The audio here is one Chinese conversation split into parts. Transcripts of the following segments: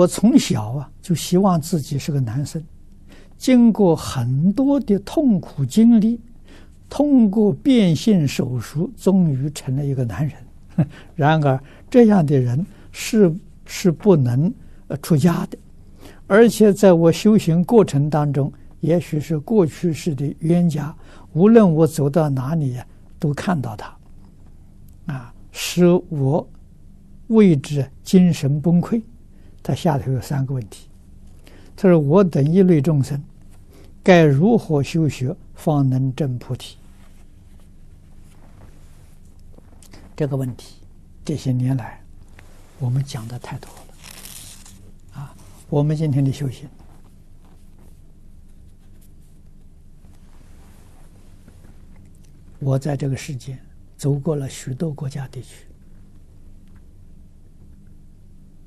我从小啊就希望自己是个男生，经过很多的痛苦经历，通过变性手术，终于成了一个男人。然而，这样的人是是不能出家的，而且在我修行过程当中，也许是过去世的冤家，无论我走到哪里呀，都看到他，啊，使我为之精神崩溃。他下头有三个问题，他说：“我等一类众生，该如何修学，方能证菩提？”这个问题，这些年来我们讲的太多了，啊，我们今天的修行，我在这个世界走过了许多国家地区。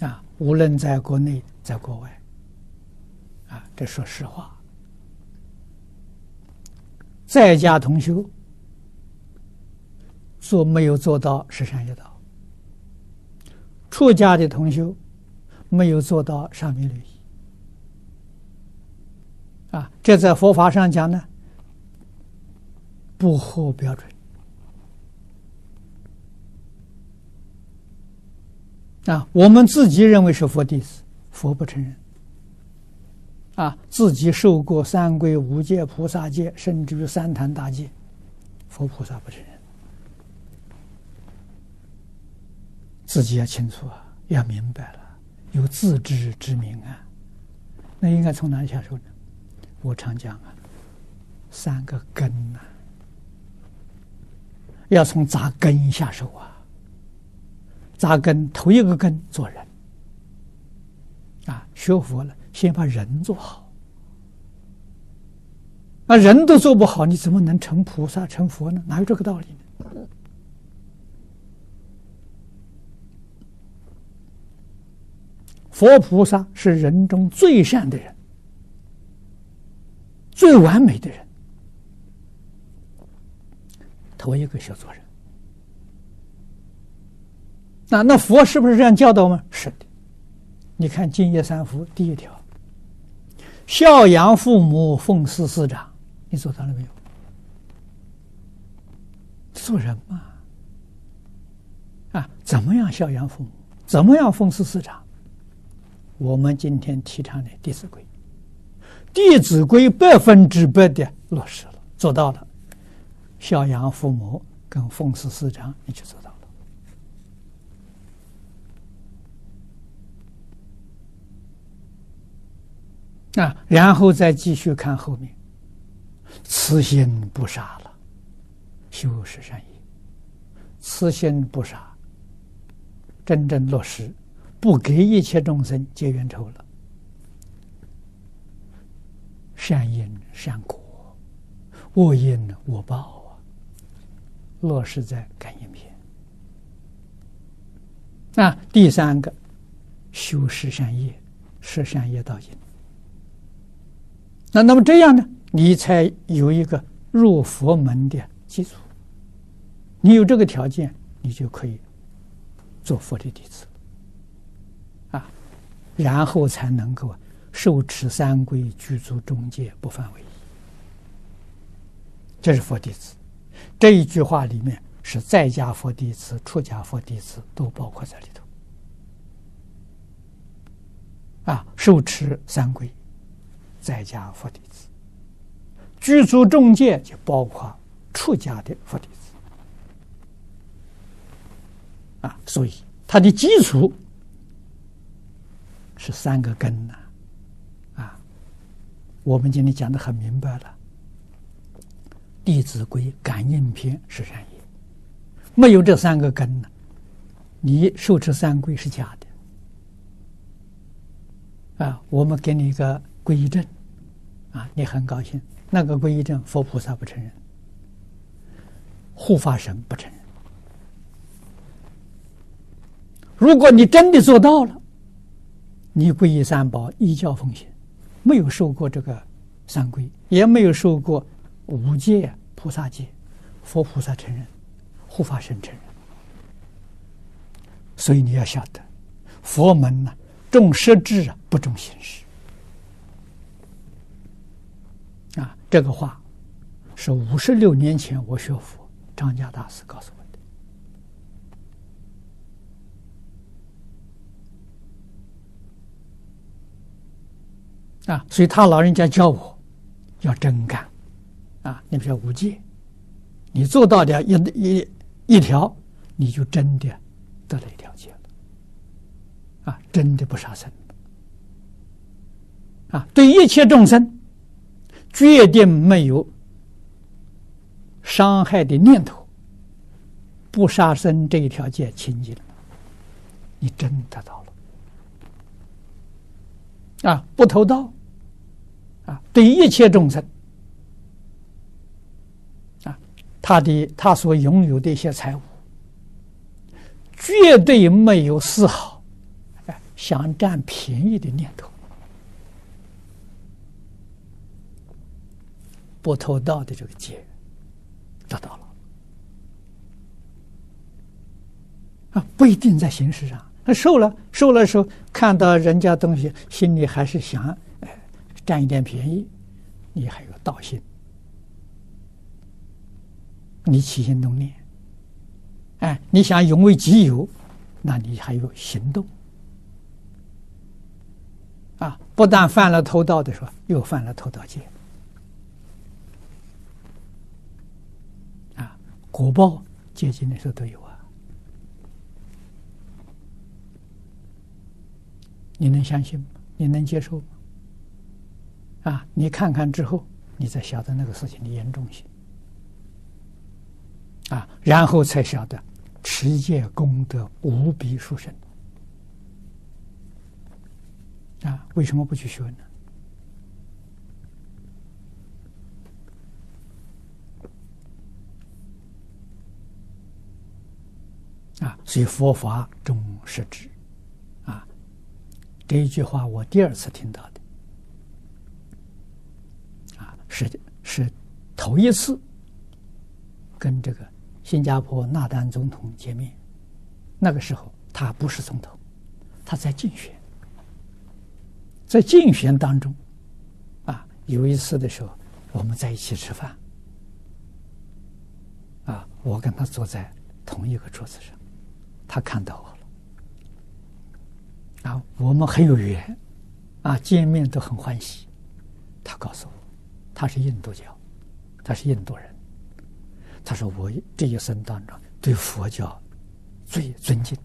啊，无论在国内，在国外，啊，这说实话，在家同修做没有做到十善业道，出家的同修没有做到沙弥律仪，啊，这在佛法上讲呢，不合标准。啊，我们自己认为是佛弟子，佛不承认。啊，自己受过三皈五戒、菩萨戒，甚至于三坛大戒，佛菩萨不承认。自己要清楚啊，要明白了，有自知之明啊。那应该从哪里下手呢？我常讲啊，三个根呐、啊，要从扎根下手啊。扎根头一个根做人啊，学佛了，先把人做好。那人都做不好，你怎么能成菩萨成佛呢？哪有这个道理呢？佛菩萨是人中最善的人，最完美的人，头一个学做人。那那佛是不是这样教导吗？是的，你看《净业三福》第一条，孝养父母，奉事师长，你做到了没有？做人嘛，啊，怎么样孝养父母？怎么样奉事师长？我们今天提倡的《弟子规》，《弟子规》百分之百的落实了，做到了，孝养父母跟奉事师长，你就做到。啊，然后再继续看后面，慈心不杀了，修十善业，慈心不杀，真正落实，不给一切众生结冤仇了，善因善果，恶因恶报啊，落实在感应篇。那第三个，修十善业，十善业道因。那那么这样呢，你才有一个入佛门的基础。你有这个条件，你就可以做佛的弟子啊，然后才能够受持三皈，具足众戒，不犯违。这是佛弟子。这一句话里面是在家佛弟子、出家佛弟子都包括在里头啊，受持三皈。在家佛弟子，具足众戒就包括出家的佛弟子。啊，所以它的基础是三个根呐，啊，我们今天讲的很明白了，《弟子规》感应篇是善业，没有这三个根呢，你受持三规是假的。啊，我们给你一个皈依证。啊，你很高兴，那个皈依证，佛菩萨不承认，护法神不承认。如果你真的做到了，你皈依三宝，依教奉行，没有受过这个三皈，也没有受过五戒、菩萨戒，佛菩萨承认，护法神承认。所以你要晓得，佛门呢，重实质啊，不重形式。啊，这个话是五十六年前我学佛，张家大师告诉我的。啊，所以他老人家教我要真干。啊，你比如无戒，你做到的一一一条，你就真的得了一条戒了。啊，真的不杀生。啊，对一切众生，决定没有伤害的念头，不杀生这一条戒清净了，你真得到了。啊，不偷盗。啊，对一切众生啊。他的他所拥有的一些财物，绝对没有丝毫哎想占便宜的念头，不偷盗的这个戒得到了。啊，不一定在形式上，他受了受了时候，看到人家东西，心里还是想哎占一点便宜，你还有盗心。你起心动念，哎，你想永为己有，那你还有行动，啊，不但犯了偷盗的时候，又犯了偷盗戒，啊，果报接近的时候都有啊，你能相信吗？你能接受吗？啊，你看看之后，你才晓得那个事情的严重性。啊，然后才晓得持戒功德无比殊胜。啊，为什么不去学呢？啊，所以佛法重实质。啊，这一句话我第二次听到的。啊，是是头一次跟这个。新加坡纳丹总统见面，那个时候他不是总统，他在竞选，在竞选当中，啊，有一次的时候，我们在一起吃饭，啊，我跟他坐在同一个桌子上，他看到我了，啊，我们很有缘，啊，见面都很欢喜，他告诉我，他是印度教，他是印度人。他说：“我这一生当中对佛教最尊敬。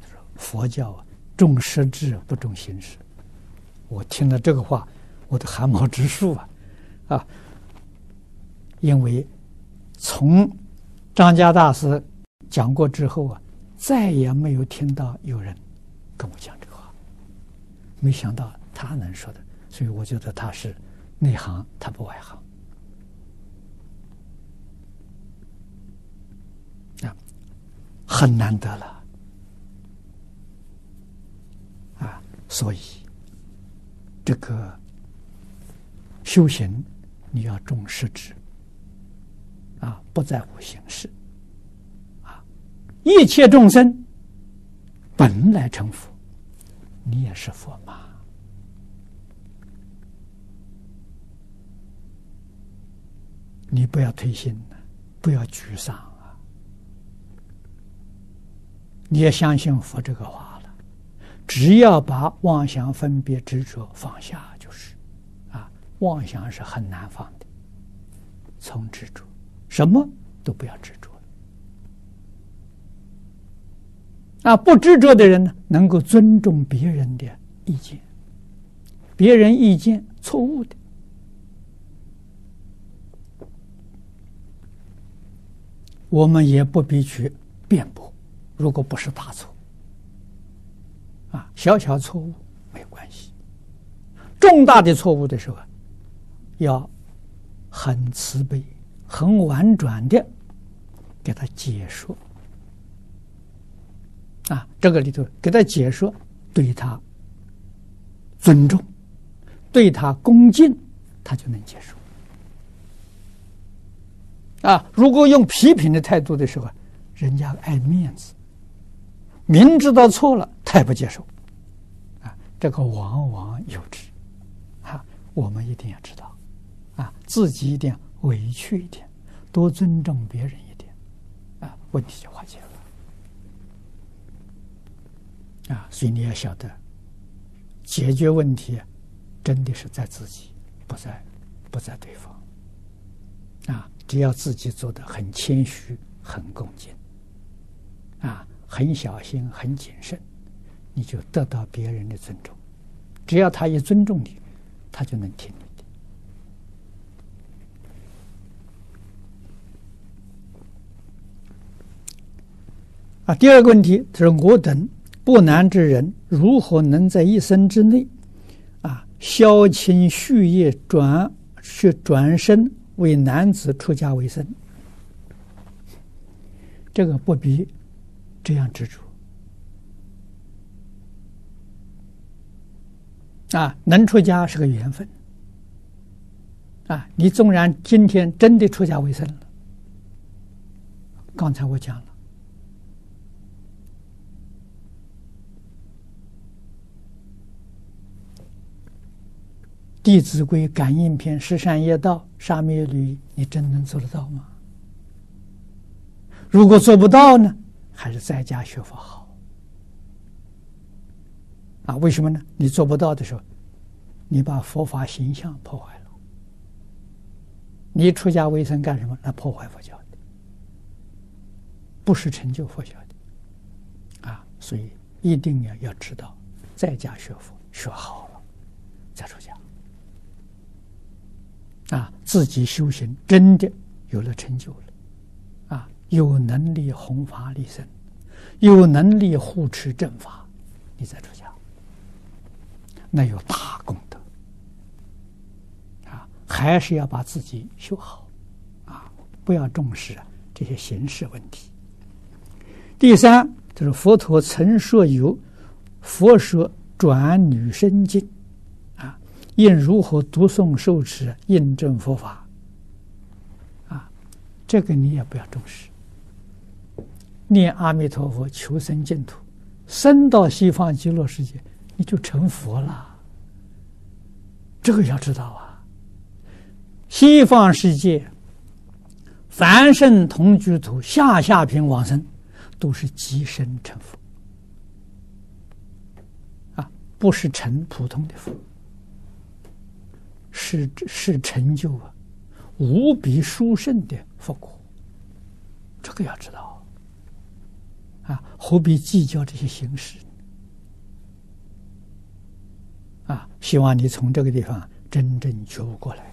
他说佛教啊，重实质不重形式。我听了这个话，我的汗毛直竖啊！啊，因为从张家大师讲过之后啊，再也没有听到有人跟我讲这个话。没想到他能说的，所以我觉得他是内行，他不外行啊。”很难得了，啊，所以这个修行你要重实质，啊，不在乎形式，一切众生本来成佛，你也是佛嘛，你不要退心，不要沮丧啊。你也相信佛这个话了，只要把妄想、分别、执着放下，就是，啊，妄想是很难放的，从执着，什么都不要执着。啊，不执着的人呢，能够尊重别人的意见，别人意见错误的，我们也不必去辩驳。如果不是大错，啊，小小错误没有关系。重大的错误的时候，要很慈悲、很婉转的给他解说。啊，这个里头给他解说，对他尊重，对他恭敬，他就能接受。啊，如果用批评的态度的时候，人家爱面子。明知道错了，他也不接受，啊，这个往往有之。啊，我们一定要知道，啊，自己一定委屈一点，多尊重别人一点，啊，问题就化解了。啊，所以你要晓得，解决问题真的是在自己，不在不在对方。啊，只要自己做的很谦虚、很恭敬，啊，很小心、很谨慎，你就得到别人的尊重。只要他一尊重你，他就能听你的。啊，第二个问题就是我等不男之人，如何能在一生之内，啊，消清续业，转去转身为男子出家为僧？这个不必这样执着。啊，能出家是个缘分。啊，你纵然今天真的出家为僧了，刚才我讲了，《弟子规》感应篇、十善业道、沙弥律，你真能做得到吗？如果做不到呢，还是在家学佛好。啊，为什么呢？你做不到的时候，你把佛法形象破坏了。你出家为僧干什么？那破坏佛教的，不是成就佛教的。啊，所以一定要要知道，在家学佛学好了，再出家。啊，自己修行真的有了成就了，啊，有能力弘法利生，有能力护持正法，你再出家。那有大功德啊！还是要把自己修好啊！不要重视这些形式问题。第三，就是佛陀曾说有《佛说转女身经》，应如何读诵受持，印证佛法啊？这个你也不要重视。念阿弥陀佛，求生净土，生到西方极乐世界。你就成佛了，这个要知道啊。西方世界，凡圣同居土、下下品往生，都是即身成佛，啊，不是成普通的佛，是是成就啊无比殊胜的佛果，这个要知道啊，何必计较这些形式？啊，希望你从这个地方真正觉悟过来。